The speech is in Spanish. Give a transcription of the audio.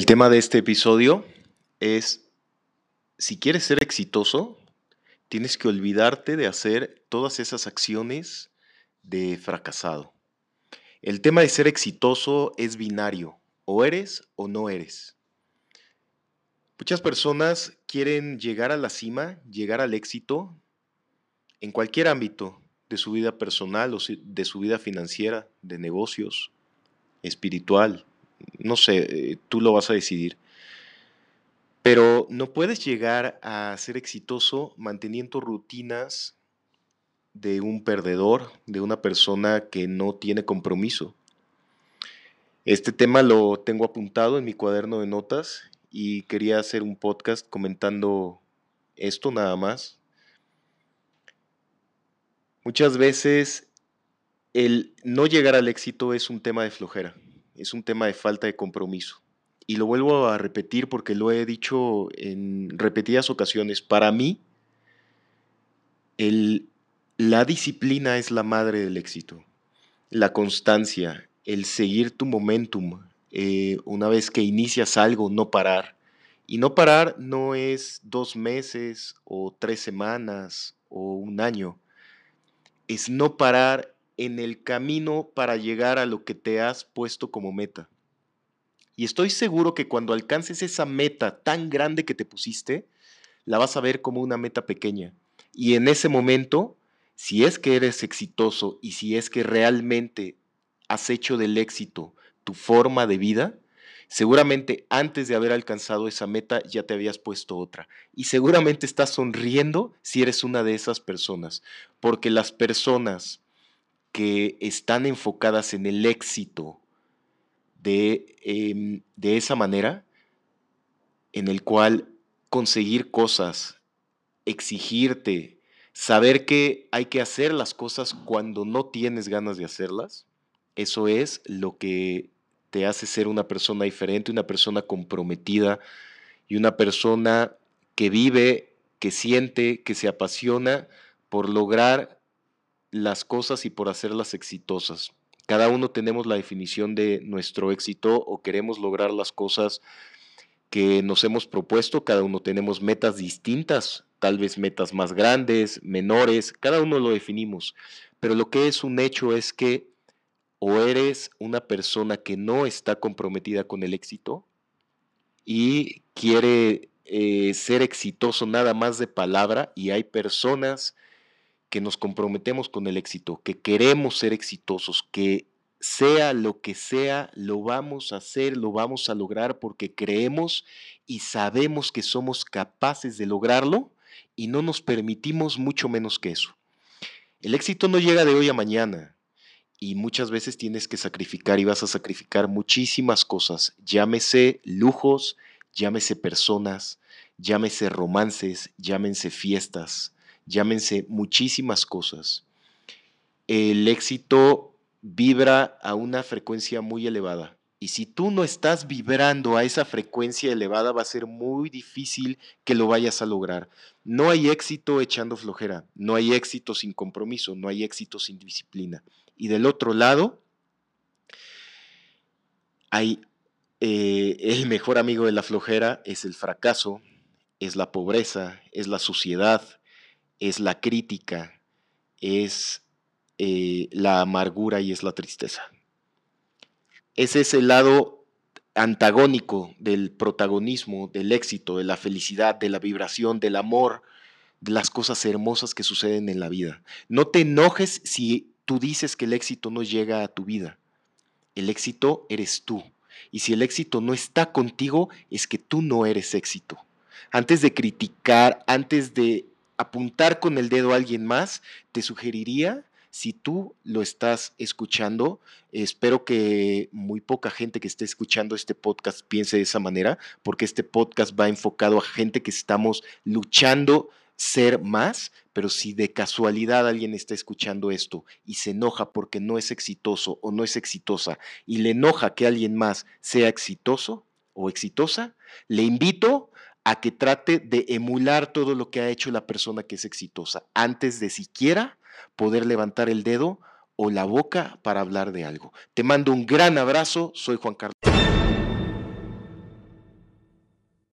El tema de este episodio es, si quieres ser exitoso, tienes que olvidarte de hacer todas esas acciones de fracasado. El tema de ser exitoso es binario, o eres o no eres. Muchas personas quieren llegar a la cima, llegar al éxito en cualquier ámbito de su vida personal o de su vida financiera, de negocios, espiritual, no sé, eh, tú lo vas a decidir. Pero no puedes llegar a ser exitoso manteniendo rutinas de un perdedor, de una persona que no tiene compromiso. Este tema lo tengo apuntado en mi cuaderno de notas y quería hacer un podcast comentando esto nada más. Muchas veces el no llegar al éxito es un tema de flojera es un tema de falta de compromiso. Y lo vuelvo a repetir porque lo he dicho en repetidas ocasiones. Para mí, el, la disciplina es la madre del éxito. La constancia, el seguir tu momentum, eh, una vez que inicias algo, no parar. Y no parar no es dos meses o tres semanas o un año. Es no parar en el camino para llegar a lo que te has puesto como meta. Y estoy seguro que cuando alcances esa meta tan grande que te pusiste, la vas a ver como una meta pequeña. Y en ese momento, si es que eres exitoso y si es que realmente has hecho del éxito tu forma de vida, seguramente antes de haber alcanzado esa meta ya te habías puesto otra. Y seguramente estás sonriendo si eres una de esas personas. Porque las personas que están enfocadas en el éxito de, em, de esa manera, en el cual conseguir cosas, exigirte, saber que hay que hacer las cosas cuando no tienes ganas de hacerlas, eso es lo que te hace ser una persona diferente, una persona comprometida y una persona que vive, que siente, que se apasiona por lograr las cosas y por hacerlas exitosas. Cada uno tenemos la definición de nuestro éxito o queremos lograr las cosas que nos hemos propuesto, cada uno tenemos metas distintas, tal vez metas más grandes, menores, cada uno lo definimos, pero lo que es un hecho es que o eres una persona que no está comprometida con el éxito y quiere eh, ser exitoso nada más de palabra y hay personas que nos comprometemos con el éxito, que queremos ser exitosos, que sea lo que sea, lo vamos a hacer, lo vamos a lograr porque creemos y sabemos que somos capaces de lograrlo y no nos permitimos mucho menos que eso. El éxito no llega de hoy a mañana y muchas veces tienes que sacrificar y vas a sacrificar muchísimas cosas, llámese lujos, llámese personas, llámese romances, llámense fiestas, llámense muchísimas cosas. El éxito vibra a una frecuencia muy elevada. Y si tú no estás vibrando a esa frecuencia elevada, va a ser muy difícil que lo vayas a lograr. No hay éxito echando flojera, no hay éxito sin compromiso, no hay éxito sin disciplina. Y del otro lado, hay eh, el mejor amigo de la flojera es el fracaso, es la pobreza, es la suciedad, es la crítica, es eh, la amargura y es la tristeza. Ese es el lado antagónico del protagonismo, del éxito, de la felicidad, de la vibración, del amor, de las cosas hermosas que suceden en la vida. No te enojes si tú dices que el éxito no llega a tu vida. El éxito eres tú. Y si el éxito no está contigo, es que tú no eres éxito. Antes de criticar, antes de apuntar con el dedo a alguien más, te sugeriría, si tú lo estás escuchando, espero que muy poca gente que esté escuchando este podcast piense de esa manera, porque este podcast va enfocado a gente que estamos luchando ser más, pero si de casualidad alguien está escuchando esto y se enoja porque no es exitoso o no es exitosa y le enoja que alguien más sea exitoso o exitosa, le invito a que trate de emular todo lo que ha hecho la persona que es exitosa antes de siquiera poder levantar el dedo o la boca para hablar de algo. Te mando un gran abrazo, soy Juan Carlos.